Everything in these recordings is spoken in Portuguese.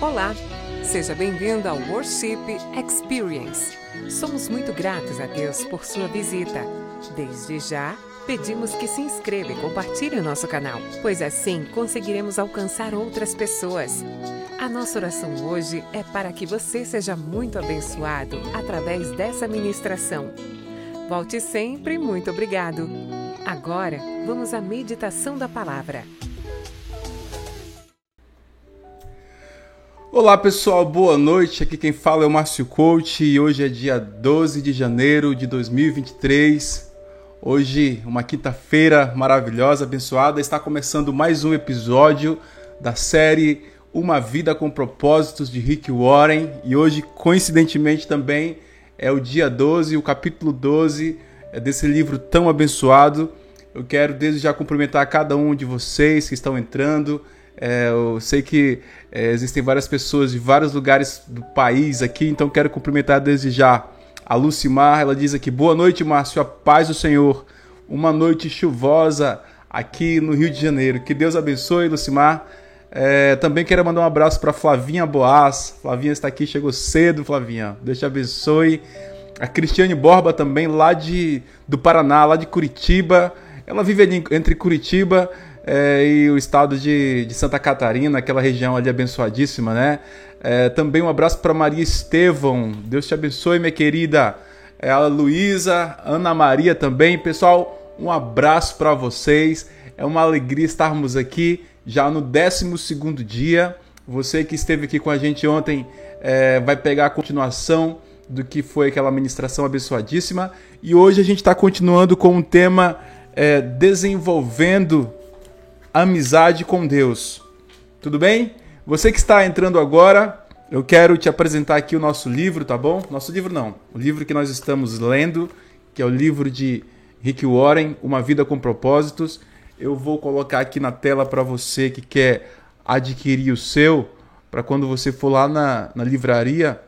Olá, seja bem-vindo ao Worship Experience. Somos muito gratos a Deus por sua visita. Desde já, pedimos que se inscreva e compartilhe o nosso canal, pois assim conseguiremos alcançar outras pessoas. A nossa oração hoje é para que você seja muito abençoado através dessa ministração. Volte sempre, muito obrigado. Agora, vamos à meditação da palavra. Olá pessoal, boa noite. Aqui quem fala é o Márcio Coach e hoje é dia 12 de janeiro de 2023. Hoje, uma quinta-feira maravilhosa, abençoada, está começando mais um episódio da série Uma Vida com Propósitos de Rick Warren e hoje, coincidentemente, também é o dia 12, o capítulo 12 desse livro tão abençoado. Eu quero desde já cumprimentar cada um de vocês que estão entrando é, eu sei que é, existem várias pessoas de vários lugares do país aqui, então quero cumprimentar desde já a Lucimar. Ela diz aqui: Boa noite, Márcio, a paz do Senhor. Uma noite chuvosa aqui no Rio de Janeiro. Que Deus abençoe, Lucimar. É, também quero mandar um abraço para Flavinha Boas. Flavinha está aqui, chegou cedo, Flavinha. Deus te abençoe. A Cristiane Borba também, lá de, do Paraná, lá de Curitiba. Ela vive ali entre Curitiba é, e o estado de, de, Santa Catarina, aquela região ali abençoadíssima, né? É, também um abraço para Maria Estevão, Deus te abençoe, minha querida. É, a Luísa, Ana Maria também. Pessoal, um abraço para vocês. É uma alegria estarmos aqui já no 12 dia. Você que esteve aqui com a gente ontem é, vai pegar a continuação do que foi aquela ministração abençoadíssima. E hoje a gente está continuando com um tema é, desenvolvendo amizade com Deus. Tudo bem? Você que está entrando agora, eu quero te apresentar aqui o nosso livro, tá bom? Nosso livro não, o livro que nós estamos lendo, que é o livro de Rick Warren, Uma Vida com Propósitos. Eu vou colocar aqui na tela para você que quer adquirir o seu, para quando você for lá na, na livraria,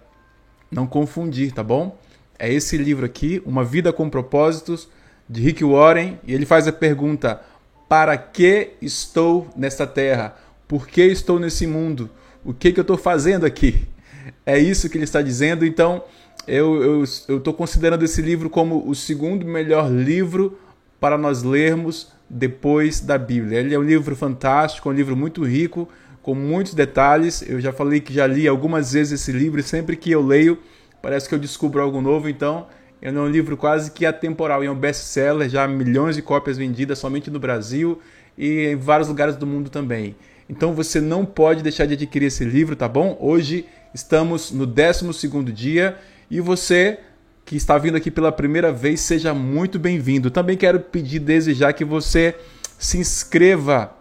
não confundir, tá bom? É esse livro aqui, Uma Vida com Propósitos, de Rick Warren, e ele faz a pergunta: para que estou nesta terra? Por que estou nesse mundo? O que, que eu estou fazendo aqui? É isso que ele está dizendo. Então, eu estou considerando esse livro como o segundo melhor livro para nós lermos depois da Bíblia. Ele é um livro fantástico, um livro muito rico, com muitos detalhes. Eu já falei que já li algumas vezes esse livro e sempre que eu leio, parece que eu descubro algo novo. Então, é um livro quase que atemporal e é um best-seller, já milhões de cópias vendidas somente no Brasil e em vários lugares do mundo também. Então você não pode deixar de adquirir esse livro, tá bom? Hoje estamos no 12 dia e você que está vindo aqui pela primeira vez, seja muito bem-vindo. Também quero pedir desde já que você se inscreva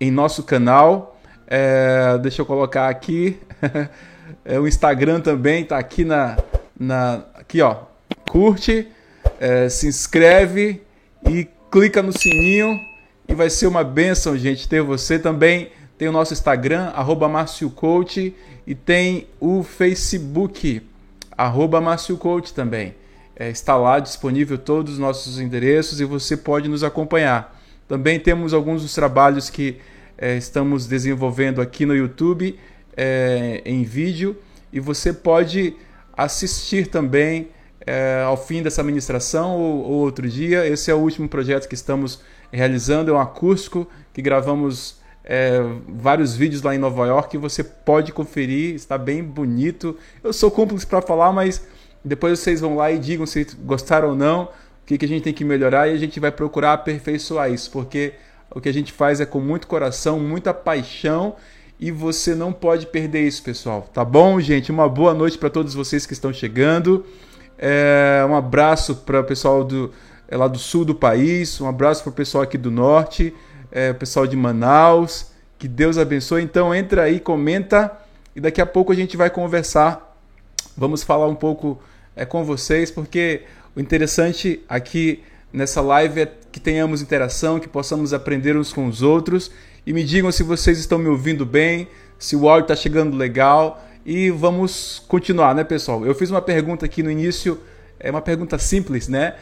em nosso canal. É, deixa eu colocar aqui. é, o Instagram também está aqui na, na aqui ó curte, é, se inscreve e clica no sininho e vai ser uma benção, gente, ter você também. Tem o nosso Instagram, arroba MárcioCoach, e tem o Facebook, arroba MárcioCoach também. É, está lá disponível todos os nossos endereços e você pode nos acompanhar. Também temos alguns dos trabalhos que é, estamos desenvolvendo aqui no YouTube é, em vídeo e você pode assistir também é, ao fim dessa ministração ou, ou, outro dia. Esse é o último projeto que estamos realizando, é um acústico que gravamos é, vários vídeos lá em Nova York. Você pode conferir, está bem bonito. Eu sou cúmplice para falar, mas depois vocês vão lá e digam se gostaram ou não, o que, que a gente tem que melhorar e a gente vai procurar aperfeiçoar isso, porque o que a gente faz é com muito coração, muita paixão e você não pode perder isso, pessoal. Tá bom, gente? Uma boa noite para todos vocês que estão chegando. É, um abraço para o pessoal do, é, lá do sul do país, um abraço para o pessoal aqui do norte, é, pessoal de Manaus. Que Deus abençoe. Então entra aí, comenta e daqui a pouco a gente vai conversar. Vamos falar um pouco é, com vocês, porque o interessante aqui nessa live é que tenhamos interação, que possamos aprender uns com os outros. E me digam se vocês estão me ouvindo bem, se o áudio está chegando legal e vamos continuar, né, pessoal? Eu fiz uma pergunta aqui no início, é uma pergunta simples, né?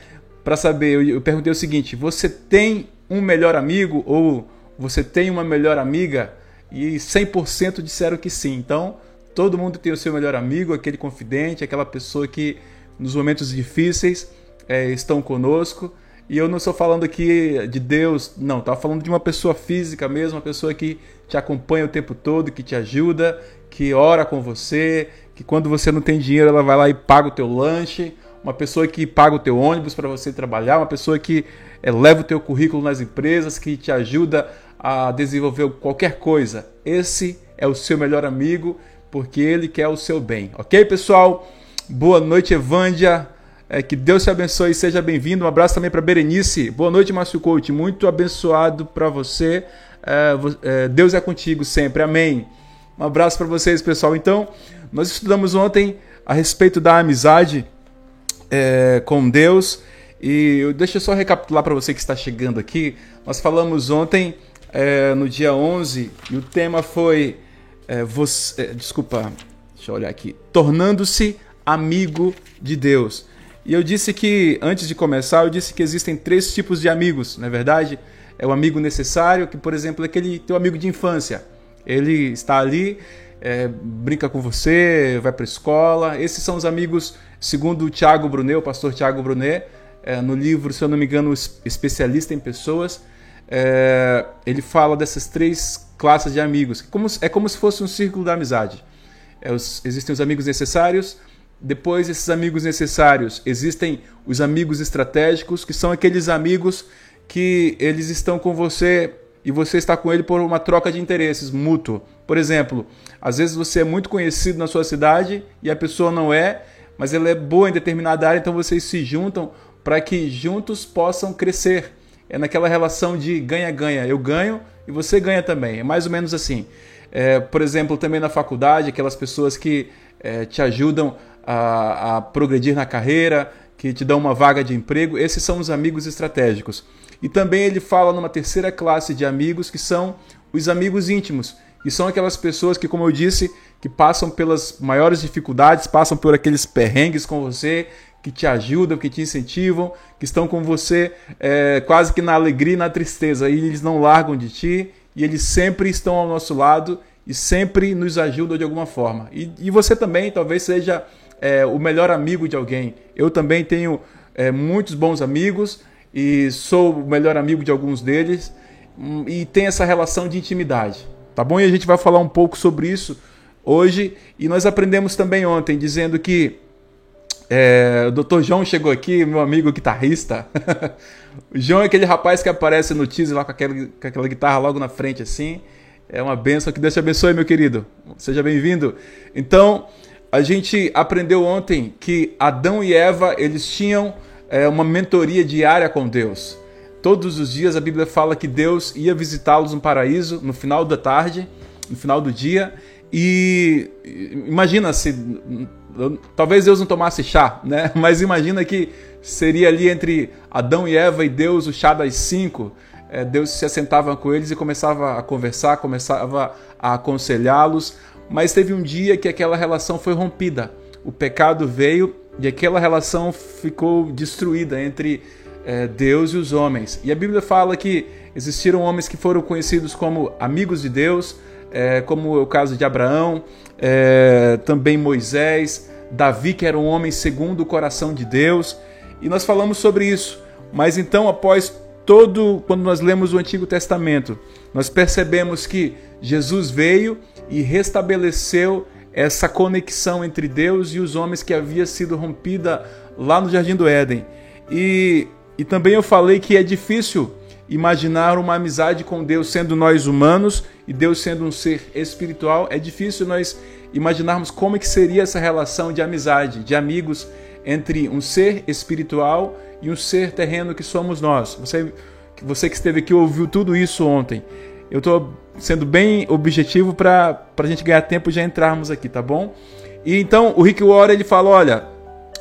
Para saber, eu perguntei o seguinte: você tem um melhor amigo ou você tem uma melhor amiga? E 100% disseram que sim. Então, Todo mundo tem o seu melhor amigo, aquele confidente, aquela pessoa que nos momentos difíceis é, estão conosco. E eu não estou falando aqui de Deus, não, estava falando de uma pessoa física mesmo, uma pessoa que te acompanha o tempo todo, que te ajuda, que ora com você, que quando você não tem dinheiro ela vai lá e paga o teu lanche, uma pessoa que paga o teu ônibus para você trabalhar, uma pessoa que é, leva o teu currículo nas empresas, que te ajuda a desenvolver qualquer coisa. Esse é o seu melhor amigo, porque ele quer o seu bem. Ok, pessoal? Boa noite, Evândia. É, que Deus te abençoe e seja bem-vindo. Um abraço também para Berenice. Boa noite, Márcio Coach. Muito abençoado para você. É, Deus é contigo sempre. Amém. Um abraço para vocês, pessoal. Então, nós estudamos ontem a respeito da amizade é, com Deus. E deixa eu só recapitular para você que está chegando aqui. Nós falamos ontem, é, no dia 11, e o tema foi é, você, é, desculpa, deixa eu olhar aqui, tornando-se amigo de Deus. E eu disse que, antes de começar, eu disse que existem três tipos de amigos, não é verdade? É o amigo necessário, que, por exemplo, é aquele teu amigo de infância. Ele está ali, é, brinca com você, vai para a escola. Esses são os amigos, segundo o Tiago Brunet, o pastor Tiago Brunet, é, no livro, se eu não me engano, Especialista em Pessoas, é, ele fala dessas três classes de amigos. Como, é como se fosse um círculo da amizade. É os, existem os amigos necessários, depois esses amigos necessários existem os amigos estratégicos, que são aqueles amigos que eles estão com você e você está com ele por uma troca de interesses mútuo. Por exemplo, às vezes você é muito conhecido na sua cidade e a pessoa não é, mas ela é boa em determinada área, então vocês se juntam para que juntos possam crescer. É naquela relação de ganha-ganha. Eu ganho e você ganha também. É mais ou menos assim. É, por exemplo, também na faculdade, aquelas pessoas que é, te ajudam a, a progredir na carreira, que te dão uma vaga de emprego, esses são os amigos estratégicos. E também ele fala numa terceira classe de amigos que são os amigos íntimos, que são aquelas pessoas que, como eu disse, que passam pelas maiores dificuldades, passam por aqueles perrengues com você, que te ajudam, que te incentivam, que estão com você é, quase que na alegria e na tristeza. E eles não largam de ti e eles sempre estão ao nosso lado e sempre nos ajudam de alguma forma. E, e você também talvez seja é, o melhor amigo de alguém. Eu também tenho é, muitos bons amigos e sou o melhor amigo de alguns deles hum, e tem essa relação de intimidade. Tá bom? E a gente vai falar um pouco sobre isso hoje. E nós aprendemos também ontem, dizendo que é, o Dr. João chegou aqui, meu amigo guitarrista. o João é aquele rapaz que aparece no teaser lá com aquela, com aquela guitarra logo na frente, assim. É uma benção. Que Deus te abençoe, meu querido. Seja bem-vindo. Então, a gente aprendeu ontem que Adão e Eva eles tinham é, uma mentoria diária com Deus. Todos os dias a Bíblia fala que Deus ia visitá-los no paraíso no final da tarde, no final do dia. E imagina se talvez Deus não tomasse chá, né? Mas imagina que seria ali entre Adão e Eva e Deus o chá das cinco. É, Deus se assentava com eles e começava a conversar, começava a aconselhá-los, mas teve um dia que aquela relação foi rompida. O pecado veio e aquela relação ficou destruída entre é, Deus e os homens. E a Bíblia fala que existiram homens que foram conhecidos como amigos de Deus, é, como é o caso de Abraão, é, também Moisés, Davi, que era um homem segundo o coração de Deus. E nós falamos sobre isso. Mas então, após todo, quando nós lemos o Antigo Testamento, nós percebemos que Jesus veio e restabeleceu essa conexão entre Deus e os homens que havia sido rompida lá no Jardim do Éden. E, e também eu falei que é difícil imaginar uma amizade com Deus sendo nós humanos e Deus sendo um ser espiritual. É difícil nós imaginarmos como é que seria essa relação de amizade, de amigos entre um ser espiritual e um ser terreno que somos nós. Você, você que esteve aqui ouviu tudo isso ontem. Eu estou sendo bem objetivo para a gente ganhar tempo e já entrarmos aqui, tá bom? E então o Rick Warren ele fala, olha,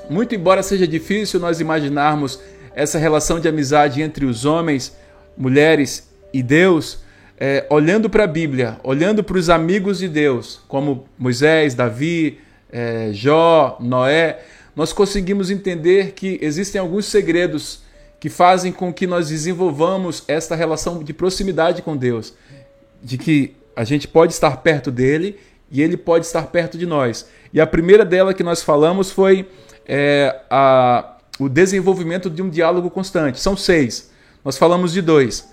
muito embora seja difícil nós imaginarmos essa relação de amizade entre os homens, mulheres e Deus, é, olhando para a Bíblia, olhando para os amigos de Deus, como Moisés, Davi, é, Jó, Noé, nós conseguimos entender que existem alguns segredos que fazem com que nós desenvolvamos esta relação de proximidade com Deus, de que a gente pode estar perto dele e ele pode estar perto de nós. E a primeira dela que nós falamos foi é, a, o desenvolvimento de um diálogo constante. São seis. Nós falamos de dois.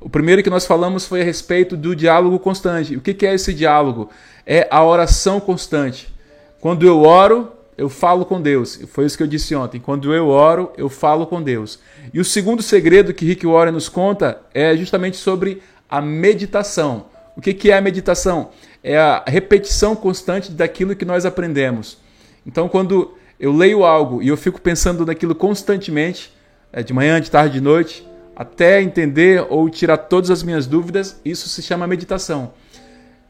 O primeiro que nós falamos foi a respeito do diálogo constante. O que é esse diálogo? É a oração constante. Quando eu oro, eu falo com Deus. Foi isso que eu disse ontem. Quando eu oro, eu falo com Deus. E o segundo segredo que Rick Warren nos conta é justamente sobre a meditação. O que é a meditação? É a repetição constante daquilo que nós aprendemos. Então, quando eu leio algo e eu fico pensando naquilo constantemente, é de manhã, de tarde, de noite, até entender ou tirar todas as minhas dúvidas, isso se chama meditação.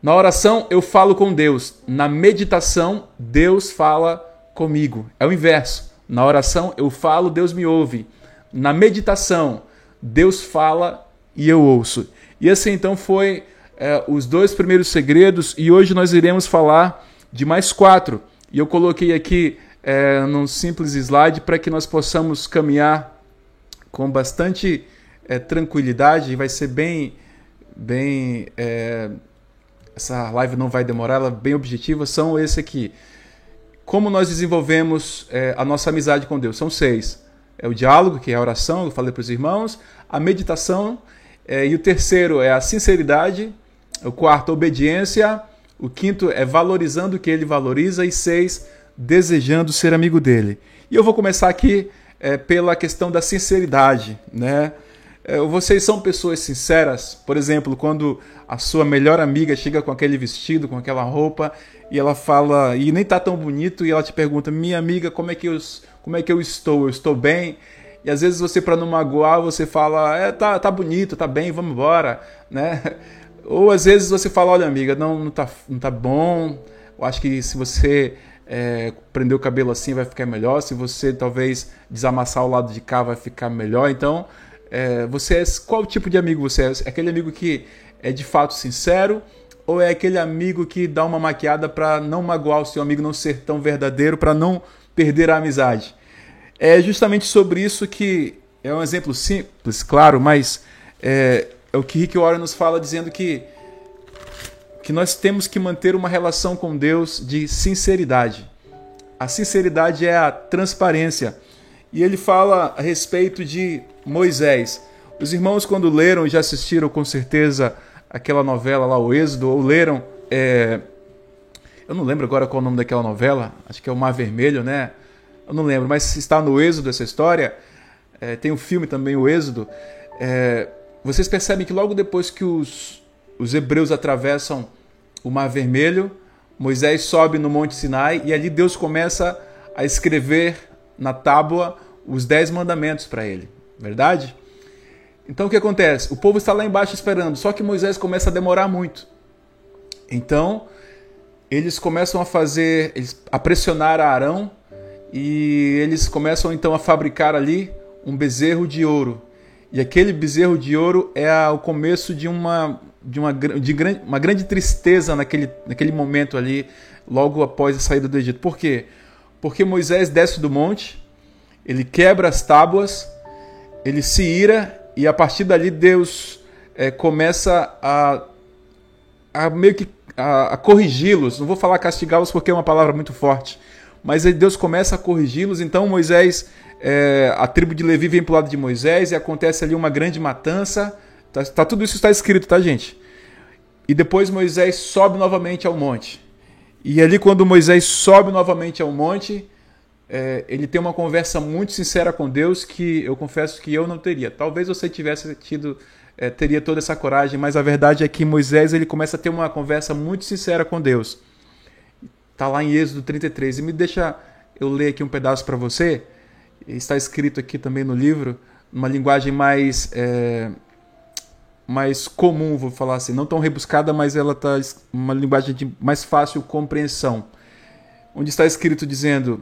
Na oração eu falo com Deus, na meditação Deus fala comigo. É o inverso. Na oração eu falo, Deus me ouve. Na meditação Deus fala e eu ouço. E assim então foi é, os dois primeiros segredos e hoje nós iremos falar de mais quatro. E eu coloquei aqui é, num simples slide para que nós possamos caminhar com bastante é, tranquilidade e vai ser bem, bem é, essa live não vai demorar, ela é bem objetiva, são esse aqui. Como nós desenvolvemos é, a nossa amizade com Deus? São seis. É o diálogo, que é a oração, eu falei para os irmãos, a meditação, e o terceiro é a sinceridade, o quarto, obediência, o quinto é valorizando o que ele valoriza, e seis, desejando ser amigo dele. E eu vou começar aqui é, pela questão da sinceridade, né? É, vocês são pessoas sinceras? Por exemplo, quando a sua melhor amiga chega com aquele vestido, com aquela roupa, e ela fala, e nem tá tão bonito, e ela te pergunta: "Minha amiga, como é que eu, como é que eu estou? Eu estou bem?" E às vezes você para não magoar, você fala: "É, tá, tá bonito, tá bem, vamos embora", né? Ou às vezes você fala: "Olha, amiga, não, não tá, não tá bom. Eu acho que se você é, prender o cabelo assim vai ficar melhor. Se você talvez desamassar o lado de cá vai ficar melhor. Então, é, você é qual tipo de amigo você é? É aquele amigo que é de fato sincero ou é aquele amigo que dá uma maquiada para não magoar o seu amigo, não ser tão verdadeiro, para não perder a amizade? É justamente sobre isso que é um exemplo simples, claro, mas é, é o que Rick Warren nos fala dizendo que que nós temos que manter uma relação com Deus de sinceridade. A sinceridade é a transparência. E ele fala a respeito de Moisés. Os irmãos, quando leram, já assistiram com certeza aquela novela lá, O Êxodo, ou leram. É... Eu não lembro agora qual é o nome daquela novela, acho que é O Mar Vermelho, né? Eu não lembro, mas está no Êxodo essa história. É, tem o um filme também, O Êxodo. É... Vocês percebem que logo depois que os, os hebreus atravessam o Mar Vermelho, Moisés sobe no Monte Sinai e ali Deus começa a escrever na tábua os dez mandamentos para ele. Verdade? Então o que acontece? O povo está lá embaixo esperando, só que Moisés começa a demorar muito. Então eles começam a fazer, a pressionar a Arão e eles começam então a fabricar ali um bezerro de ouro. E aquele bezerro de ouro é o começo de uma de uma, de grande, uma grande tristeza naquele, naquele momento ali, logo após a saída do Egito. Por quê? Porque Moisés desce do monte, ele quebra as tábuas, ele se ira e a partir dali Deus é, começa a, a meio que a, a corrigi-los. Não vou falar castigá-los porque é uma palavra muito forte, mas Deus começa a corrigi-los. Então Moisés, é, a tribo de Levi vem para o lado de Moisés e acontece ali uma grande matança. Tá, tá, tudo isso está escrito, tá, gente? E depois Moisés sobe novamente ao monte. E ali, quando Moisés sobe novamente ao monte, é, ele tem uma conversa muito sincera com Deus que eu confesso que eu não teria. Talvez você tivesse tido, é, teria toda essa coragem, mas a verdade é que Moisés ele começa a ter uma conversa muito sincera com Deus. Está lá em Êxodo 33. E me deixa eu ler aqui um pedaço para você. Está escrito aqui também no livro, uma linguagem mais é, mais comum, vou falar assim, não tão rebuscada, mas ela está uma linguagem de mais fácil compreensão. Onde está escrito dizendo: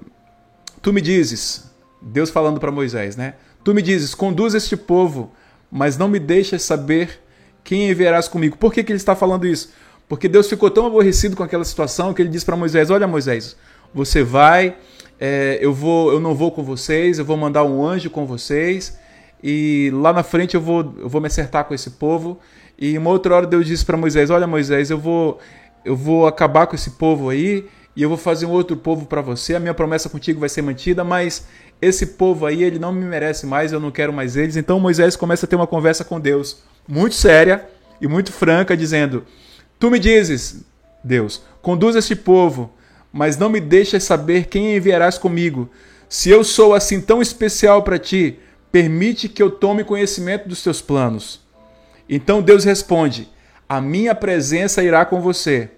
Tu me dizes, Deus falando para Moisés, né? Tu me dizes, conduz este povo, mas não me deixas saber quem enviarás comigo. Por que, que ele está falando isso? Porque Deus ficou tão aborrecido com aquela situação que ele disse para Moisés: Olha, Moisés, você vai, é, eu vou, eu não vou com vocês, eu vou mandar um anjo com vocês e lá na frente eu vou, eu vou me acertar com esse povo. E uma outra hora Deus disse para Moisés: Olha, Moisés, eu vou, eu vou acabar com esse povo aí e eu vou fazer um outro povo para você. A minha promessa contigo vai ser mantida, mas esse povo aí, ele não me merece mais, eu não quero mais eles. Então Moisés começa a ter uma conversa com Deus, muito séria e muito franca, dizendo: Tu me dizes, Deus, conduz este povo, mas não me deixas saber quem enviarás comigo. Se eu sou assim tão especial para ti, permite que eu tome conhecimento dos teus planos. Então Deus responde: A minha presença irá com você.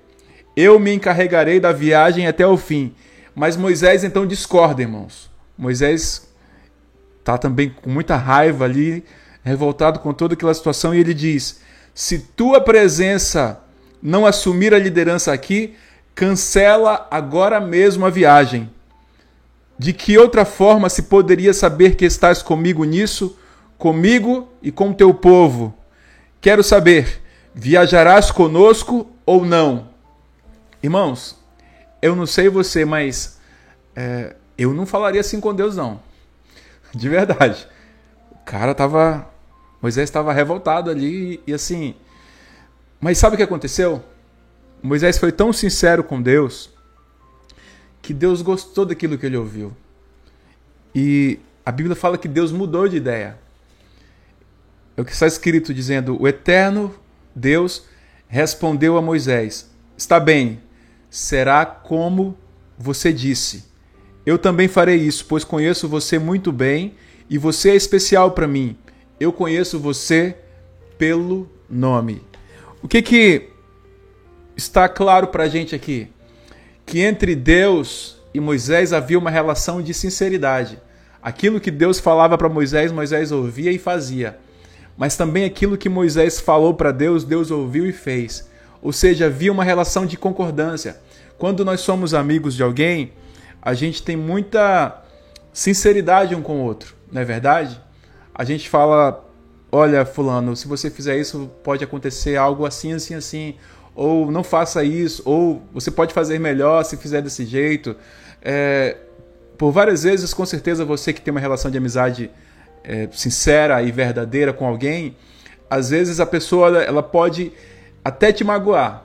Eu me encarregarei da viagem até o fim. Mas Moisés então discorda, irmãos. Moisés está também com muita raiva ali, revoltado com toda aquela situação, e ele diz: Se tua presença não assumir a liderança aqui, cancela agora mesmo a viagem. De que outra forma se poderia saber que estás comigo nisso, comigo e com teu povo? Quero saber, viajarás conosco ou não? Irmãos, eu não sei você, mas é, eu não falaria assim com Deus, não. De verdade. O cara tava. Moisés estava revoltado ali e assim. Mas sabe o que aconteceu? Moisés foi tão sincero com Deus que Deus gostou daquilo que ele ouviu. E a Bíblia fala que Deus mudou de ideia. É o que está escrito dizendo: O eterno Deus respondeu a Moisés: Está bem, será como você disse. Eu também farei isso, pois conheço você muito bem e você é especial para mim. Eu conheço você pelo nome. O que que está claro para a gente aqui? Que entre Deus e Moisés havia uma relação de sinceridade. Aquilo que Deus falava para Moisés, Moisés ouvia e fazia. Mas também aquilo que Moisés falou para Deus, Deus ouviu e fez. Ou seja, havia uma relação de concordância. Quando nós somos amigos de alguém, a gente tem muita sinceridade um com o outro, não é verdade? A gente fala, olha, fulano, se você fizer isso, pode acontecer algo assim, assim, assim, ou não faça isso, ou você pode fazer melhor se fizer desse jeito. É, por várias vezes, com certeza, você que tem uma relação de amizade é, sincera e verdadeira com alguém, às vezes a pessoa ela pode até te magoar,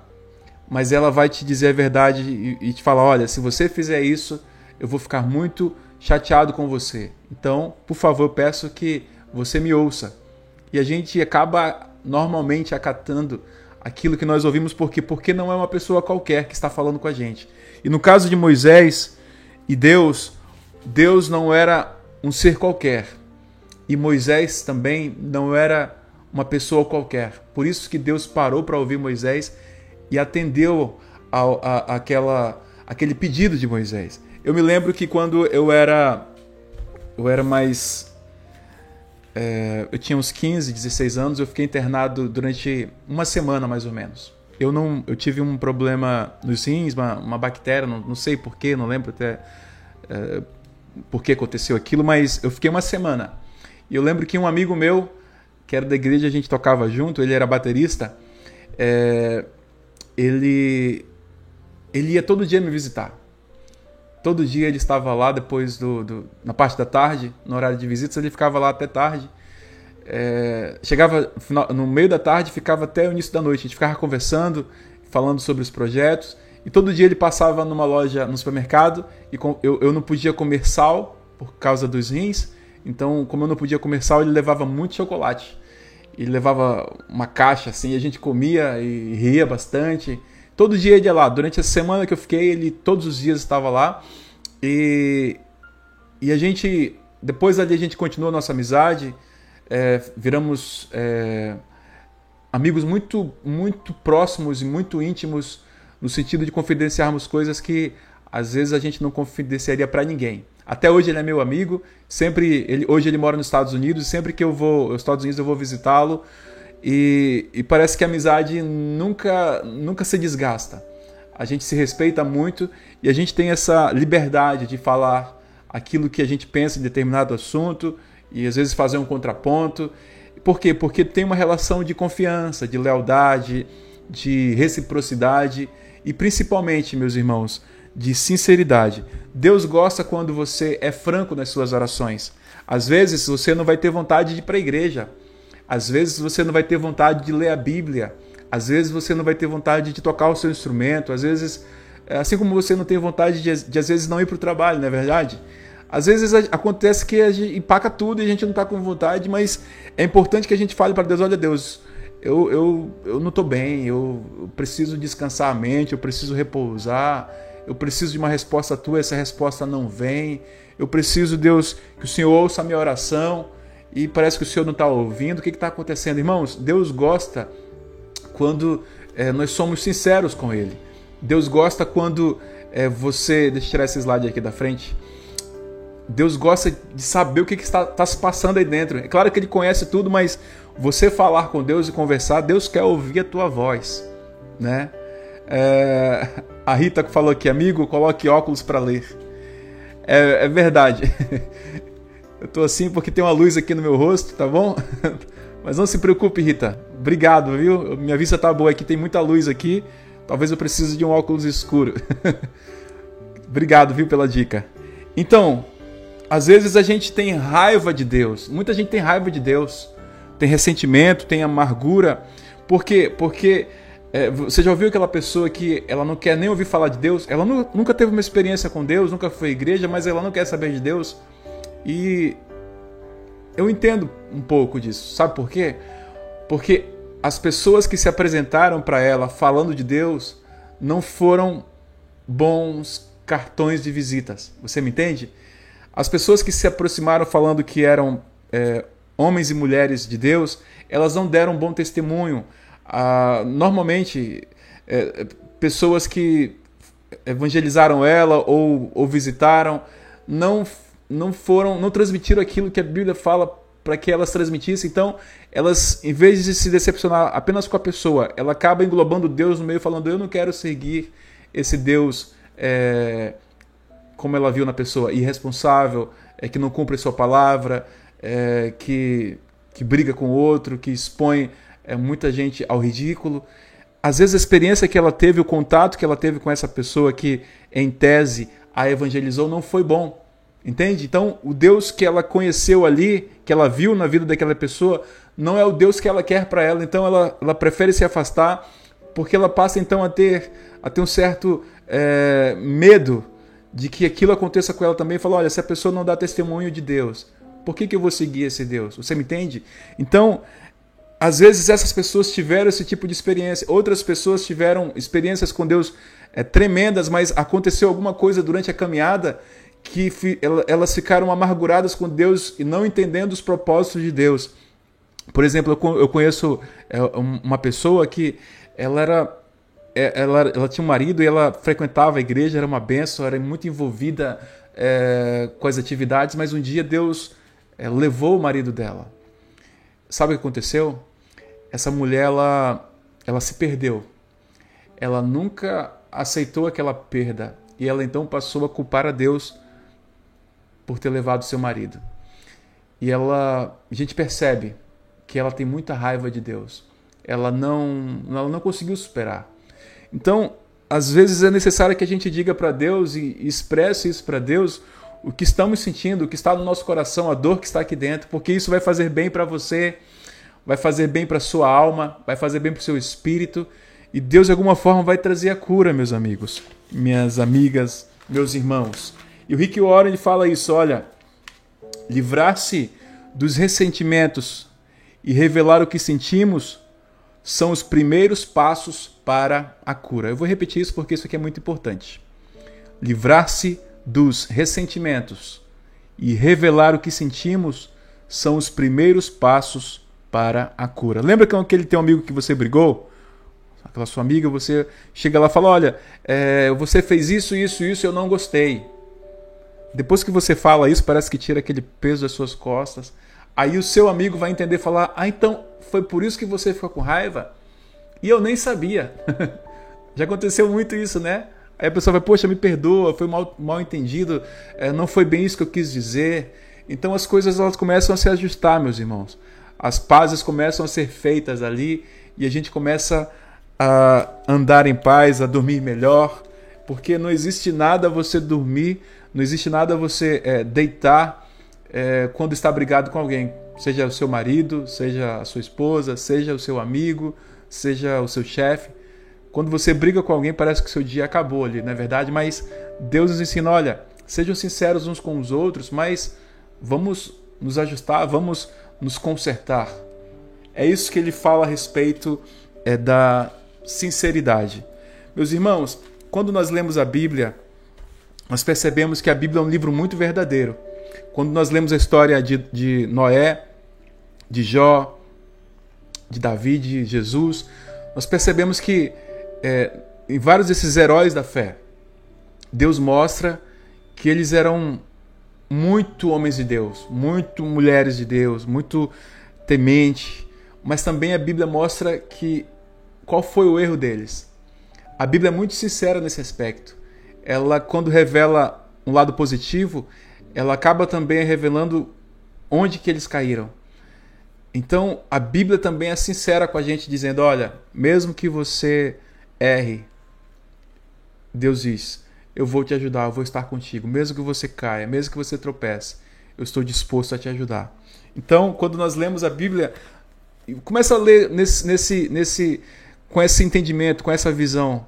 mas ela vai te dizer a verdade e, e te falar: olha, se você fizer isso, eu vou ficar muito chateado com você. Então, por favor, peço que você me ouça. E a gente acaba normalmente acatando aquilo que nós ouvimos porque porque não é uma pessoa qualquer que está falando com a gente. E no caso de Moisés e Deus, Deus não era um ser qualquer. E Moisés também não era uma pessoa qualquer. Por isso que Deus parou para ouvir Moisés e atendeu a, a, aquela, aquele pedido de Moisés. Eu me lembro que quando eu era eu era mais é, eu tinha uns 15, 16 anos, eu fiquei internado durante uma semana mais ou menos. Eu não, eu tive um problema nos rins, uma, uma bactéria, não, não sei porquê, não lembro até é, por que aconteceu aquilo, mas eu fiquei uma semana. E eu lembro que um amigo meu, que era da igreja, a gente tocava junto, ele era baterista, é, ele, ele ia todo dia me visitar. Todo dia ele estava lá depois do, do, na parte da tarde, no horário de visitas, ele ficava lá até tarde. É, chegava no meio da tarde, ficava até o início da noite. A gente ficava conversando, falando sobre os projetos. E todo dia ele passava numa loja, no supermercado, e com, eu, eu não podia comer sal por causa dos rins. Então, como eu não podia comer sal, ele levava muito chocolate. Ele levava uma caixa assim, e a gente comia e ria bastante. Todo dia ele ia lá. Durante a semana que eu fiquei, ele todos os dias estava lá. E, e a gente, depois ali a gente continuou a nossa amizade. É, viramos é, amigos muito, muito próximos e muito íntimos no sentido de confidenciarmos coisas que às vezes a gente não confidenciaria para ninguém. Até hoje ele é meu amigo, sempre ele, hoje ele mora nos Estados Unidos sempre que eu vou aos Estados Unidos eu vou visitá-lo e, e, parece que a amizade nunca, nunca se desgasta. A gente se respeita muito e a gente tem essa liberdade de falar aquilo que a gente pensa em determinado assunto e às vezes fazer um contraponto. Por quê? Porque tem uma relação de confiança, de lealdade, de reciprocidade e principalmente, meus irmãos, de sinceridade. Deus gosta quando você é franco nas suas orações. Às vezes você não vai ter vontade de ir para a igreja às vezes você não vai ter vontade de ler a Bíblia. Às vezes você não vai ter vontade de tocar o seu instrumento, às vezes, é, assim como você não tem vontade de, de às vezes não ir para o trabalho, não é verdade? Às vezes acontece que a gente empaca tudo e a gente não está com vontade, mas é importante que a gente fale para Deus: olha, Deus, eu, eu, eu não estou bem, eu, eu preciso descansar a mente, eu preciso repousar, eu preciso de uma resposta tua, essa resposta não vem. Eu preciso, Deus, que o Senhor ouça a minha oração e parece que o Senhor não está ouvindo. O que está acontecendo? Irmãos, Deus gosta quando é, nós somos sinceros com Ele. Deus gosta quando é, você. Deixa eu tirar esse slide aqui da frente. Deus gosta de saber o que, que está, está, se passando aí dentro. É claro que Ele conhece tudo, mas você falar com Deus e conversar, Deus quer ouvir a tua voz, né? É, a Rita falou aqui, amigo, coloque óculos para ler. É, é verdade. Eu tô assim porque tem uma luz aqui no meu rosto, tá bom? Mas não se preocupe, Rita. Obrigado, viu? Minha vista tá boa aqui, tem muita luz aqui. Talvez eu precise de um óculos escuro. Obrigado, viu, pela dica. Então, às vezes a gente tem raiva de Deus. Muita gente tem raiva de Deus. Tem ressentimento, tem amargura. Por quê? Porque é, você já ouviu aquela pessoa que ela não quer nem ouvir falar de Deus? Ela nunca teve uma experiência com Deus, nunca foi à igreja, mas ela não quer saber de Deus. E eu entendo um pouco disso. Sabe por quê? Porque as pessoas que se apresentaram para ela falando de Deus não foram bons cartões de visitas. Você me entende? As pessoas que se aproximaram falando que eram é, homens e mulheres de Deus, elas não deram um bom testemunho. Ah, normalmente, é, pessoas que evangelizaram ela ou, ou visitaram não não foram, não transmitiram aquilo que a Bíblia fala para que elas transmitissem. Então, elas, em vez de se decepcionar apenas com a pessoa, ela acaba englobando Deus no meio, falando: Eu não quero seguir esse Deus é, como ela viu na pessoa, irresponsável, é, que não cumpre sua palavra, é, que, que briga com o outro, que expõe é, muita gente ao ridículo. Às vezes a experiência que ela teve, o contato que ela teve com essa pessoa que, em tese, a evangelizou não foi bom. Entende? Então, o Deus que ela conheceu ali, que ela viu na vida daquela pessoa, não é o Deus que ela quer para ela. Então, ela, ela prefere se afastar, porque ela passa então a ter, a ter um certo é, medo de que aquilo aconteça com ela também. Fala: olha, se a pessoa não dá testemunho de Deus, por que, que eu vou seguir esse Deus? Você me entende? Então, às vezes essas pessoas tiveram esse tipo de experiência, outras pessoas tiveram experiências com Deus é, tremendas, mas aconteceu alguma coisa durante a caminhada que elas ficaram amarguradas com Deus e não entendendo os propósitos de Deus. Por exemplo, eu conheço é, uma pessoa que ela era é, ela, ela tinha um marido e ela frequentava a igreja, era uma benção, era muito envolvida é, com as atividades, mas um dia Deus é, levou o marido dela. Sabe o que aconteceu? Essa mulher ela, ela se perdeu. Ela nunca aceitou aquela perda e ela então passou a culpar a Deus por ter levado seu marido. E ela, a gente percebe que ela tem muita raiva de Deus. Ela não, ela não conseguiu superar. Então, às vezes é necessário que a gente diga para Deus e expresse isso para Deus o que estamos sentindo, o que está no nosso coração, a dor que está aqui dentro, porque isso vai fazer bem para você, vai fazer bem para sua alma, vai fazer bem para o seu espírito, e Deus de alguma forma vai trazer a cura, meus amigos, minhas amigas, meus irmãos. E o Rick Warren ele fala isso, olha, livrar-se dos ressentimentos e revelar o que sentimos são os primeiros passos para a cura. Eu vou repetir isso porque isso aqui é muito importante. Livrar-se dos ressentimentos e revelar o que sentimos são os primeiros passos para a cura. Lembra que aquele teu amigo que você brigou? Aquela sua amiga, você chega lá e fala: Olha, é, você fez isso, isso, isso, eu não gostei. Depois que você fala isso, parece que tira aquele peso das suas costas. Aí o seu amigo vai entender falar: "Ah, então foi por isso que você ficou com raiva?" E eu nem sabia. Já aconteceu muito isso, né? Aí a pessoa vai: "Poxa, me perdoa, foi mal, mal entendido, é, não foi bem isso que eu quis dizer." Então as coisas elas começam a se ajustar, meus irmãos. As pazes começam a ser feitas ali e a gente começa a andar em paz, a dormir melhor, porque não existe nada você dormir não existe nada você é, deitar é, quando está brigado com alguém, seja o seu marido, seja a sua esposa, seja o seu amigo, seja o seu chefe. Quando você briga com alguém, parece que seu dia acabou ali, não é verdade? Mas Deus nos ensina, olha, sejam sinceros uns com os outros, mas vamos nos ajustar, vamos nos consertar. É isso que ele fala a respeito é, da sinceridade. Meus irmãos, quando nós lemos a Bíblia, nós percebemos que a Bíblia é um livro muito verdadeiro. Quando nós lemos a história de, de Noé, de Jó, de Davi, de Jesus, nós percebemos que é, em vários desses heróis da fé, Deus mostra que eles eram muito homens de Deus, muito mulheres de Deus, muito temente, mas também a Bíblia mostra que qual foi o erro deles. A Bíblia é muito sincera nesse aspecto. Ela, quando revela um lado positivo, ela acaba também revelando onde que eles caíram. Então, a Bíblia também é sincera com a gente, dizendo: olha, mesmo que você erre, Deus diz: eu vou te ajudar, eu vou estar contigo. Mesmo que você caia, mesmo que você tropece, eu estou disposto a te ajudar. Então, quando nós lemos a Bíblia, começa a ler nesse, nesse, nesse, com esse entendimento, com essa visão.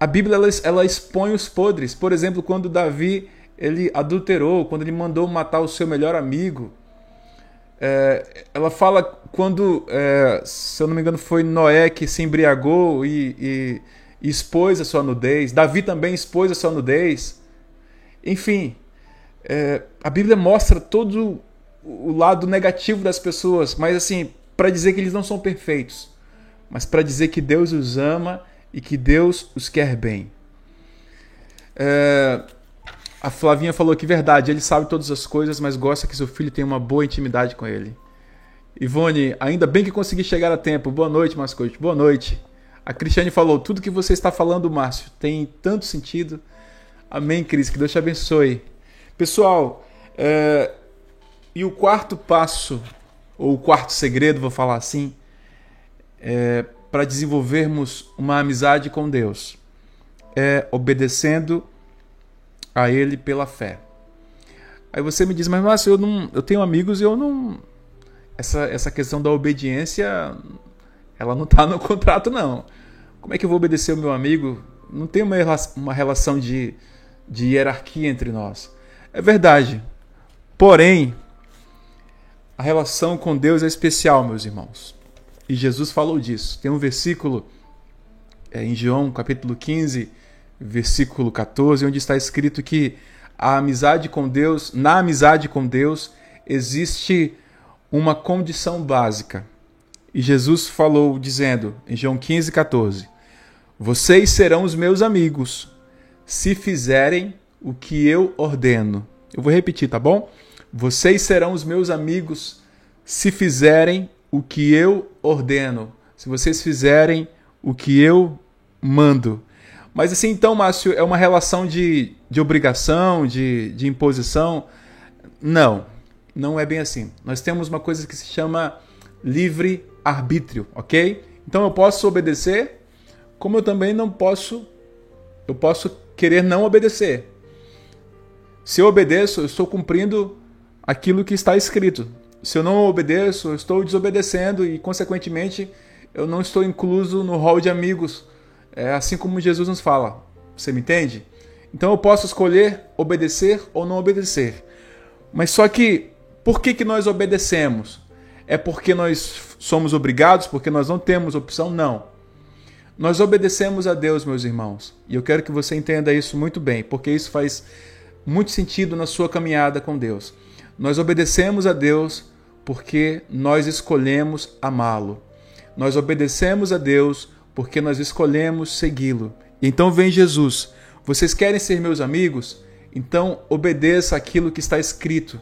A Bíblia ela, ela expõe os podres. Por exemplo, quando Davi ele adulterou, quando ele mandou matar o seu melhor amigo. É, ela fala quando, é, se eu não me engano, foi Noé que se embriagou e, e, e expôs a sua nudez. Davi também expôs a sua nudez. Enfim, é, a Bíblia mostra todo o lado negativo das pessoas, mas assim, para dizer que eles não são perfeitos, mas para dizer que Deus os ama e que Deus os quer bem. É, a Flavinha falou que verdade, ele sabe todas as coisas, mas gosta que seu filho tenha uma boa intimidade com ele. Ivone, ainda bem que consegui chegar a tempo. Boa noite, mascote. Boa noite. A Cristiane falou: tudo que você está falando, Márcio, tem tanto sentido. Amém, Cris. Que Deus te abençoe. Pessoal, é... e o quarto passo, ou o quarto segredo, vou falar assim, é... para desenvolvermos uma amizade com Deus é obedecendo a Ele pela fé. Aí você me diz, mas Márcio, eu, não, eu tenho amigos e eu não. Essa, essa questão da obediência, ela não está no contrato, não. Como é que eu vou obedecer o meu amigo? Não tem uma, uma relação de, de hierarquia entre nós. É verdade. Porém, a relação com Deus é especial, meus irmãos. E Jesus falou disso. Tem um versículo é, em João, capítulo 15, versículo 14, onde está escrito que a amizade com Deus, na amizade com Deus, existe uma condição básica. E Jesus falou, dizendo, em João 15, 14: Vocês serão os meus amigos, se fizerem o que eu ordeno. Eu vou repetir, tá bom? Vocês serão os meus amigos, se fizerem o que eu ordeno. Se vocês fizerem o que eu mando. Mas assim, então, Márcio, é uma relação de, de obrigação, de, de imposição? Não, não é bem assim. Nós temos uma coisa que se chama livre arbítrio, ok? Então eu posso obedecer, como eu também não posso, eu posso querer não obedecer. Se eu obedeço, eu estou cumprindo aquilo que está escrito. Se eu não obedeço, eu estou desobedecendo e, consequentemente, eu não estou incluso no hall de amigos, é assim como Jesus nos fala. Você me entende? Então eu posso escolher obedecer ou não obedecer. Mas só que, por que, que nós obedecemos? É porque nós somos obrigados, porque nós não temos opção? Não. Nós obedecemos a Deus, meus irmãos. E eu quero que você entenda isso muito bem, porque isso faz muito sentido na sua caminhada com Deus. Nós obedecemos a Deus porque nós escolhemos amá-lo. Nós obedecemos a Deus porque nós escolhemos segui-lo. Então vem Jesus. Vocês querem ser meus amigos? Então obedeça aquilo que está escrito.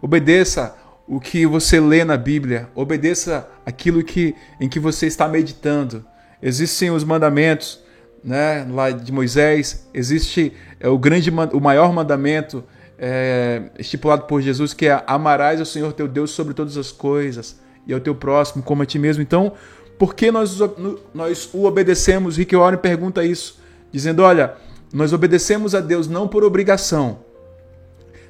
Obedeça o que você lê na Bíblia, obedeça aquilo que, em que você está meditando. Existem os mandamentos, né, lá de Moisés, existe é, o grande, o maior mandamento é, estipulado por Jesus, que é amarás ao Senhor teu Deus sobre todas as coisas e ao teu próximo como a ti mesmo. Então, por que nós, nós o obedecemos? Rick Warren pergunta isso, dizendo: olha, nós obedecemos a Deus não por obrigação,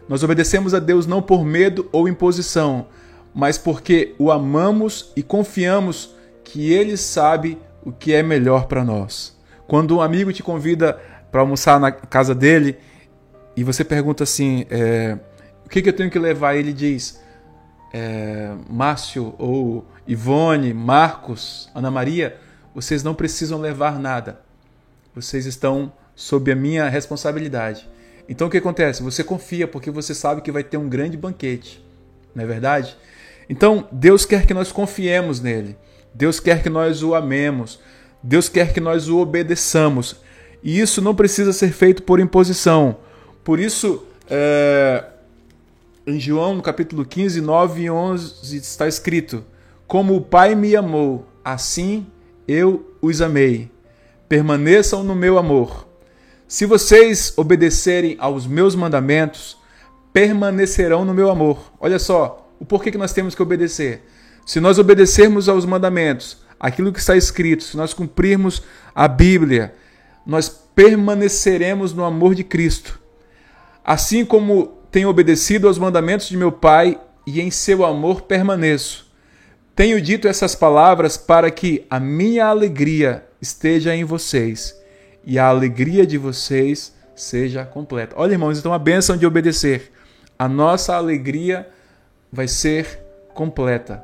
nós obedecemos a Deus não por medo ou imposição, mas porque o amamos e confiamos que ele sabe o que é melhor para nós. Quando um amigo te convida para almoçar na casa dele e você pergunta assim: é, o que, que, eu tenho que levar? Ele diz: é, Márcio ou Ivone, Marcos, Ana Maria, vocês não precisam levar nada. Vocês estão sob a minha responsabilidade. Então o que acontece? Você confia porque você sabe que vai ter um grande banquete. Não é verdade? Então Deus quer que nós confiemos nele. Deus quer que nós o amemos. Deus quer que nós o obedeçamos. E isso não precisa ser feito por imposição. Por isso, é, em João, no capítulo 15, 9 e 11, está escrito: Como o Pai me amou, assim eu os amei. Permaneçam no meu amor. Se vocês obedecerem aos meus mandamentos, permanecerão no meu amor. Olha só, o porquê que nós temos que obedecer. Se nós obedecermos aos mandamentos, aquilo que está escrito, se nós cumprirmos a Bíblia, nós permaneceremos no amor de Cristo. Assim como tenho obedecido aos mandamentos de meu Pai e em seu amor permaneço. Tenho dito essas palavras para que a minha alegria esteja em vocês e a alegria de vocês seja completa. Olha, irmãos, então a bênção de obedecer. A nossa alegria vai ser completa.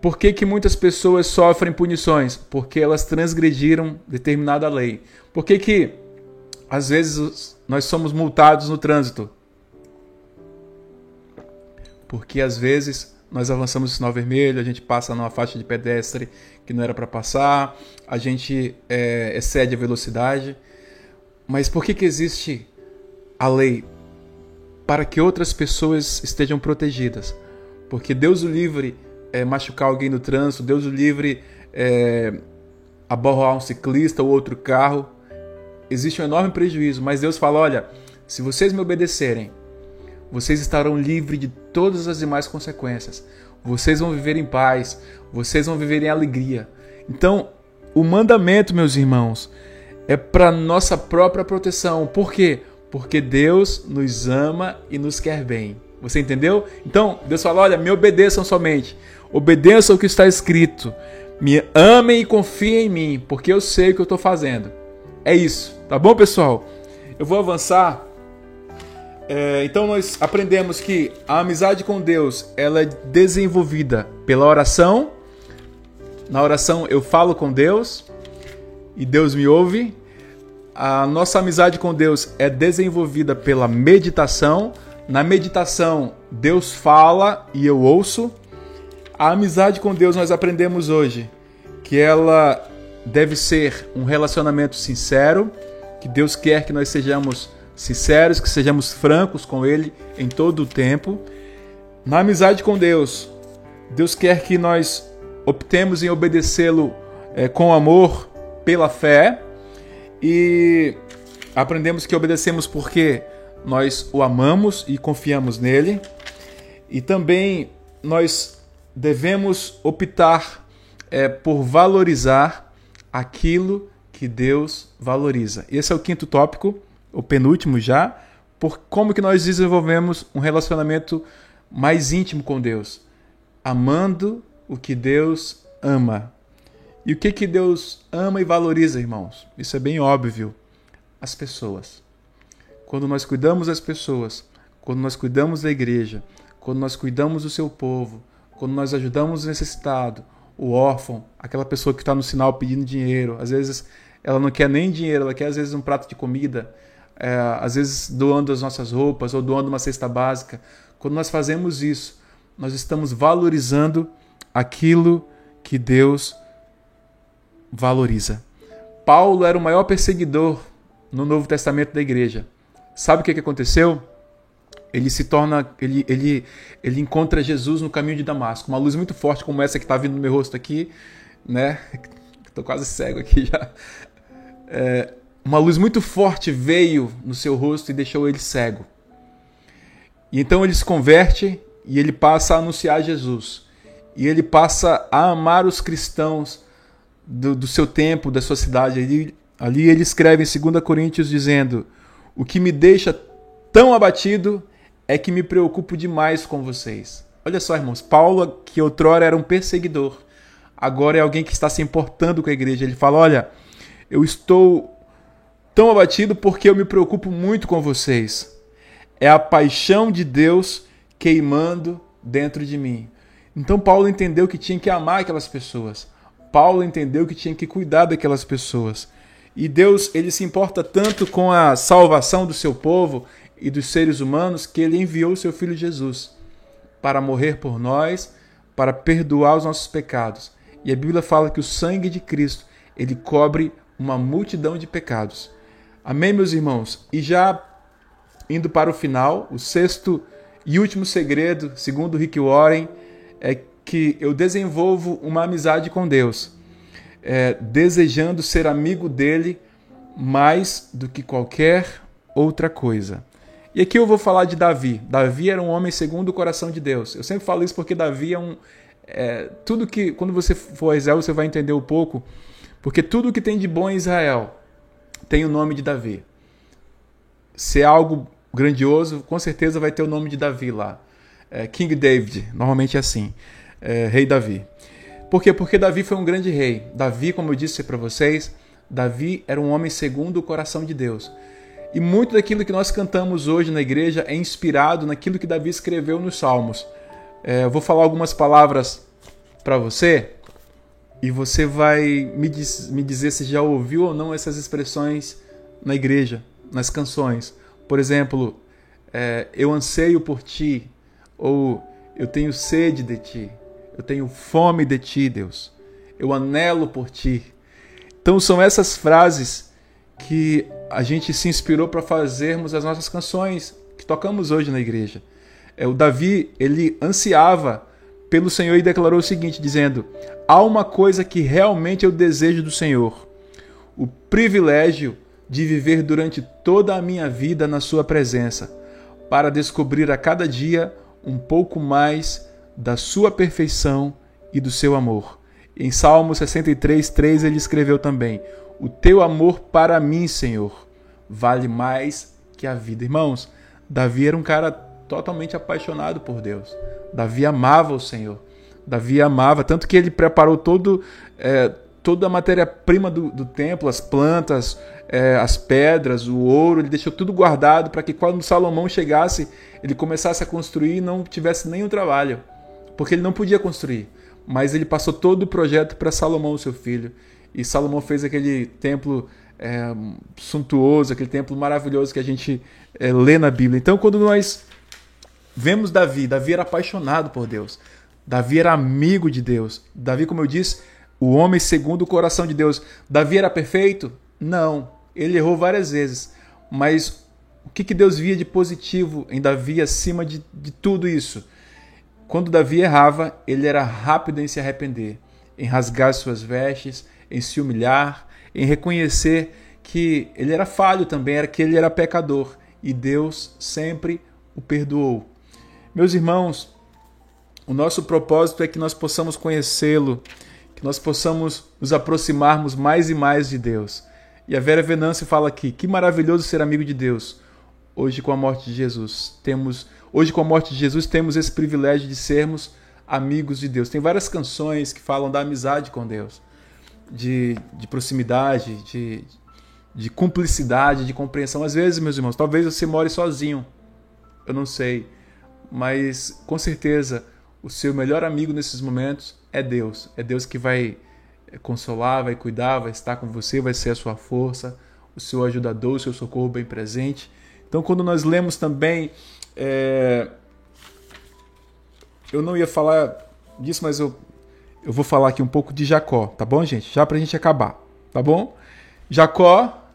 Por que, que muitas pessoas sofrem punições? Porque elas transgrediram determinada lei. Por que, que às vezes nós somos multados no trânsito? Porque às vezes nós avançamos o sinal vermelho, a gente passa numa faixa de pedestre que não era para passar, a gente é, excede a velocidade. Mas por que, que existe a lei? Para que outras pessoas estejam protegidas. Porque Deus o livre é, machucar alguém no trânsito, Deus o livre é, aborrar um ciclista ou outro carro. Existe um enorme prejuízo, mas Deus fala: olha, se vocês me obedecerem, vocês estarão livres de todas as demais consequências. Vocês vão viver em paz, vocês vão viver em alegria. Então, o mandamento, meus irmãos, é para nossa própria proteção. Por quê? Porque Deus nos ama e nos quer bem. Você entendeu? Então, Deus fala: olha, me obedeçam somente. Obedeçam o que está escrito. Me amem e confiem em mim, porque eu sei o que eu estou fazendo. É isso, tá bom, pessoal? Eu vou avançar. É, então nós aprendemos que a amizade com Deus ela é desenvolvida pela oração. Na oração eu falo com Deus e Deus me ouve. A nossa amizade com Deus é desenvolvida pela meditação. Na meditação, Deus fala e eu ouço. A amizade com Deus nós aprendemos hoje que ela deve ser um relacionamento sincero, que Deus quer que nós sejamos sinceros, que sejamos francos com Ele em todo o tempo. Na amizade com Deus, Deus quer que nós optemos em obedecê-lo é, com amor pela fé e aprendemos que obedecemos porque nós o amamos e confiamos nele. E também nós devemos optar é, por valorizar aquilo que Deus valoriza. Esse é o quinto tópico, o penúltimo já, por como que nós desenvolvemos um relacionamento mais íntimo com Deus, amando o que Deus ama. E o que que Deus ama e valoriza, irmãos? Isso é bem óbvio. As pessoas. Quando nós cuidamos das pessoas, quando nós cuidamos da igreja, quando nós cuidamos do seu povo, quando nós ajudamos o necessitado, o órfão, aquela pessoa que está no sinal pedindo dinheiro, às vezes ela não quer nem dinheiro, ela quer às vezes um prato de comida, é, às vezes doando as nossas roupas ou doando uma cesta básica. Quando nós fazemos isso, nós estamos valorizando aquilo que Deus valoriza. Paulo era o maior perseguidor no Novo Testamento da igreja. Sabe o que, que aconteceu? ele se torna, ele, ele, ele encontra Jesus no caminho de Damasco. Uma luz muito forte como essa que está vindo no meu rosto aqui, né? Estou quase cego aqui já. É, uma luz muito forte veio no seu rosto e deixou ele cego. E então ele se converte e ele passa a anunciar Jesus. E ele passa a amar os cristãos do, do seu tempo, da sua cidade. Ali, ele escreve em 2 Coríntios dizendo: O que me deixa tão abatido é que me preocupo demais com vocês. Olha só, irmãos, Paulo, que outrora era um perseguidor, agora é alguém que está se importando com a igreja. Ele fala: Olha, eu estou tão abatido porque eu me preocupo muito com vocês. É a paixão de Deus queimando dentro de mim. Então Paulo entendeu que tinha que amar aquelas pessoas. Paulo entendeu que tinha que cuidar daquelas pessoas. E Deus, ele se importa tanto com a salvação do seu povo e dos seres humanos que ele enviou o seu filho Jesus para morrer por nós, para perdoar os nossos pecados. E a Bíblia fala que o sangue de Cristo, ele cobre uma multidão de pecados. Amém, meus irmãos? E já indo para o final, o sexto e último segredo, segundo Rick Warren, é que eu desenvolvo uma amizade com Deus, é, desejando ser amigo dele mais do que qualquer outra coisa. E aqui eu vou falar de Davi. Davi era um homem segundo o coração de Deus. Eu sempre falo isso porque Davi é um. É, tudo que. Quando você for a Israel, você vai entender um pouco. Porque tudo que tem de bom em Israel tem o nome de Davi. Se é algo grandioso, com certeza vai ter o nome de Davi lá. É, King David, normalmente é assim. É, rei Davi. Por quê? Porque Davi foi um grande rei. Davi, como eu disse para vocês, Davi era um homem segundo o coração de Deus. E muito daquilo que nós cantamos hoje na igreja é inspirado naquilo que Davi escreveu nos Salmos. É, eu vou falar algumas palavras para você e você vai me, diz, me dizer se já ouviu ou não essas expressões na igreja, nas canções. Por exemplo, é, eu anseio por ti, ou eu tenho sede de ti, eu tenho fome de ti, Deus, eu anelo por ti. Então são essas frases que a gente se inspirou para fazermos as nossas canções que tocamos hoje na igreja. É, o Davi, ele ansiava pelo Senhor e declarou o seguinte, dizendo: Há uma coisa que realmente eu desejo do Senhor, o privilégio de viver durante toda a minha vida na Sua presença, para descobrir a cada dia um pouco mais da Sua perfeição e do seu amor. Em Salmo 63, 3 ele escreveu também: o teu amor para mim, Senhor, vale mais que a vida. Irmãos, Davi era um cara totalmente apaixonado por Deus. Davi amava o Senhor. Davi amava, tanto que ele preparou todo, é, toda a matéria-prima do, do, templo, as plantas, é, as pedras, o ouro, ele deixou tudo guardado para que quando Salomão chegasse, ele começasse a construir e não tivesse nenhum trabalho, porque ele não podia construir. Mas ele passou todo o projeto para Salomão, seu filho. E Salomão fez aquele templo é, suntuoso, aquele templo maravilhoso que a gente é, lê na Bíblia. Então, quando nós vemos Davi, Davi era apaixonado por Deus. Davi era amigo de Deus. Davi, como eu disse, o homem segundo o coração de Deus. Davi era perfeito? Não. Ele errou várias vezes. Mas o que, que Deus via de positivo em Davi acima de, de tudo isso? Quando Davi errava, ele era rápido em se arrepender, em rasgar suas vestes, em se humilhar, em reconhecer que ele era falho também, era que ele era pecador e Deus sempre o perdoou. Meus irmãos, o nosso propósito é que nós possamos conhecê-lo, que nós possamos nos aproximarmos mais e mais de Deus. E a Vera Venâncio fala aqui: que maravilhoso ser amigo de Deus. Hoje, com a morte de Jesus, temos, hoje com a morte de Jesus, temos esse privilégio de sermos amigos de Deus. Tem várias canções que falam da amizade com Deus de, de proximidade, de, de cumplicidade, de compreensão. Às vezes, meus irmãos, talvez você more sozinho, eu não sei, mas com certeza o seu melhor amigo nesses momentos é Deus. É Deus que vai consolar, vai cuidar, vai estar com você, vai ser a sua força, o seu ajudador, o seu socorro bem presente. Então, quando nós lemos também, é... eu não ia falar disso, mas eu eu vou falar aqui um pouco de Jacó, tá bom, gente? Já pra gente acabar, tá bom? Jacó,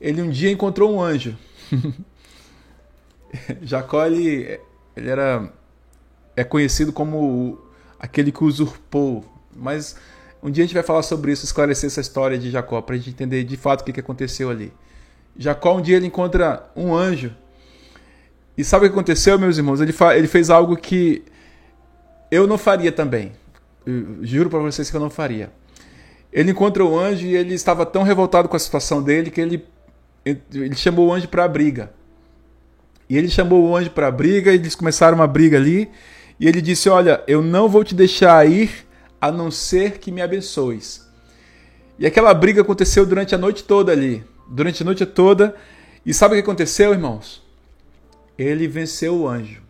ele um dia encontrou um anjo. Jacó, ele, ele era é conhecido como aquele que usurpou, mas um dia a gente vai falar sobre isso, esclarecer essa história de Jacó, para a gente entender de fato o que aconteceu ali. Jacó um dia ele encontra um anjo. E sabe o que aconteceu, meus irmãos? Ele, ele fez algo que eu não faria também. Eu juro para vocês que eu não faria. Ele encontra o anjo e ele estava tão revoltado com a situação dele que ele, ele chamou o anjo para a briga. E ele chamou o anjo para a briga, e eles começaram uma briga ali. E ele disse: Olha, eu não vou te deixar ir a não ser que me abençoes. E aquela briga aconteceu durante a noite toda ali. Durante a noite toda. E sabe o que aconteceu, irmãos? Ele venceu o anjo.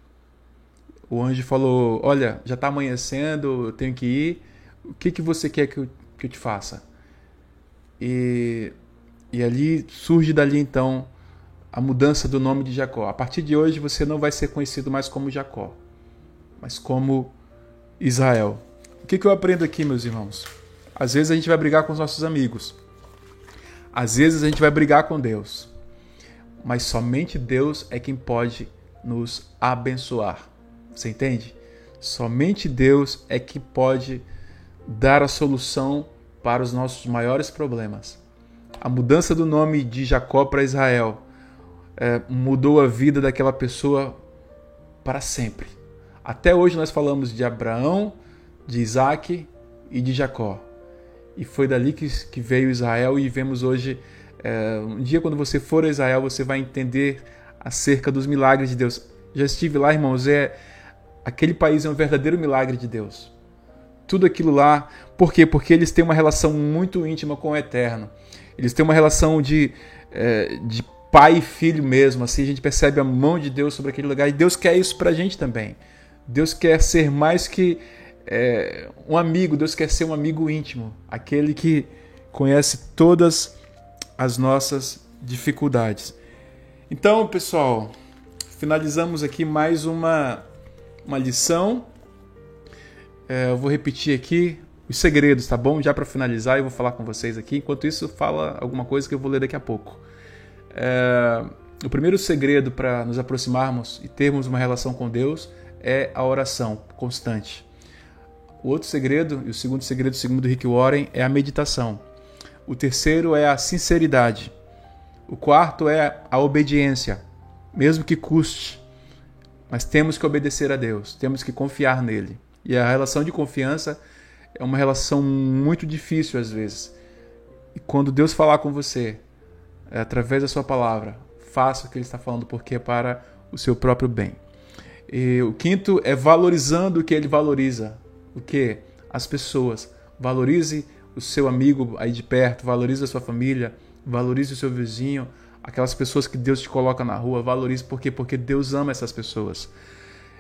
O anjo falou: Olha, já está amanhecendo, eu tenho que ir. O que, que você quer que eu, que eu te faça? E, e ali surge dali então a mudança do nome de Jacó. A partir de hoje você não vai ser conhecido mais como Jacó, mas como Israel. O que, que eu aprendo aqui, meus irmãos? Às vezes a gente vai brigar com os nossos amigos. Às vezes a gente vai brigar com Deus. Mas somente Deus é quem pode nos abençoar. Você entende? Somente Deus é que pode dar a solução para os nossos maiores problemas. A mudança do nome de Jacó para Israel é, mudou a vida daquela pessoa para sempre. Até hoje nós falamos de Abraão, de Isaac e de Jacó. E foi dali que, que veio Israel e vemos hoje. É, um dia, quando você for a Israel, você vai entender acerca dos milagres de Deus. Já estive lá, irmãos, é aquele país é um verdadeiro milagre de Deus. Tudo aquilo lá, por quê? Porque eles têm uma relação muito íntima com o Eterno. Eles têm uma relação de, é, de pai e filho mesmo. Assim a gente percebe a mão de Deus sobre aquele lugar. E Deus quer isso para a gente também. Deus quer ser mais que é, um amigo. Deus quer ser um amigo íntimo, aquele que conhece todas as nossas dificuldades. Então, pessoal, finalizamos aqui mais uma, uma lição. É, eu vou repetir aqui os segredos, tá bom? Já para finalizar, eu vou falar com vocês aqui. Enquanto isso, fala alguma coisa que eu vou ler daqui a pouco. É, o primeiro segredo para nos aproximarmos e termos uma relação com Deus é a oração constante. O outro segredo, e o segundo segredo, segundo Rick Warren, é a meditação. O terceiro é a sinceridade. O quarto é a obediência, mesmo que custe. Mas temos que obedecer a Deus, temos que confiar nele. E a relação de confiança é uma relação muito difícil às vezes. E quando Deus falar com você, através da sua palavra, faça o que ele está falando, porque é para o seu próprio bem. E o quinto é valorizando o que ele valoriza. O que? As pessoas. Valorize o seu amigo aí de perto, valorize a sua família, valorize o seu vizinho, aquelas pessoas que Deus te coloca na rua, valorize por quê? Porque Deus ama essas pessoas.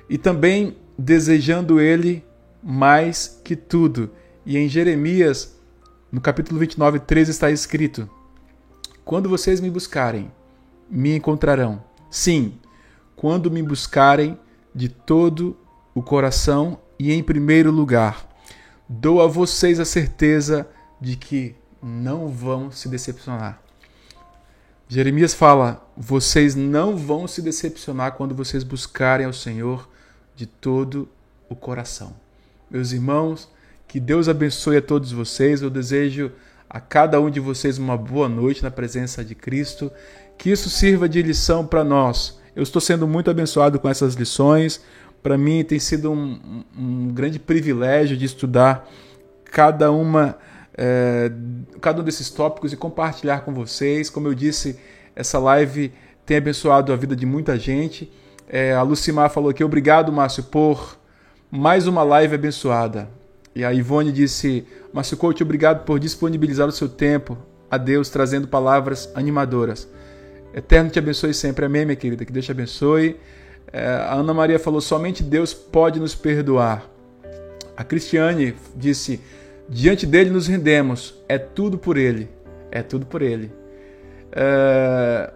E também desejando ele mais que tudo. E em Jeremias, no capítulo 29, 13 está escrito: quando vocês me buscarem, me encontrarão. Sim, quando me buscarem de todo o coração e em primeiro lugar. Dou a vocês a certeza de que não vão se decepcionar. Jeremias fala: vocês não vão se decepcionar quando vocês buscarem ao Senhor de todo o coração. Meus irmãos, que Deus abençoe a todos vocês. Eu desejo a cada um de vocês uma boa noite na presença de Cristo. Que isso sirva de lição para nós. Eu estou sendo muito abençoado com essas lições. Para mim tem sido um, um, grande privilégio de estudar cada uma, é, cada um desses tópicos e compartilhar com vocês. Como eu disse, essa live tem abençoado a vida de muita gente. É, a Lucimar falou aqui, obrigado, Márcio, por mais uma live abençoada. E a Ivone disse: Márcio Coach, obrigado por disponibilizar o seu tempo a Deus, trazendo palavras animadoras. Eterno te abençoe sempre. Amém, minha querida. Que Deus te abençoe. É, a Ana Maria falou: somente Deus pode nos perdoar. A Cristiane disse: diante dele nos rendemos. É tudo por ele. É tudo por ele. É...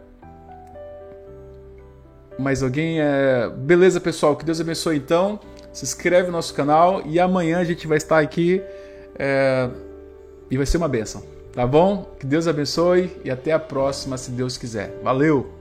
Mais alguém? É... Beleza, pessoal. Que Deus abençoe então se inscreve no nosso canal e amanhã a gente vai estar aqui é, e vai ser uma benção, tá bom? Que Deus abençoe e até a próxima, se Deus quiser. Valeu!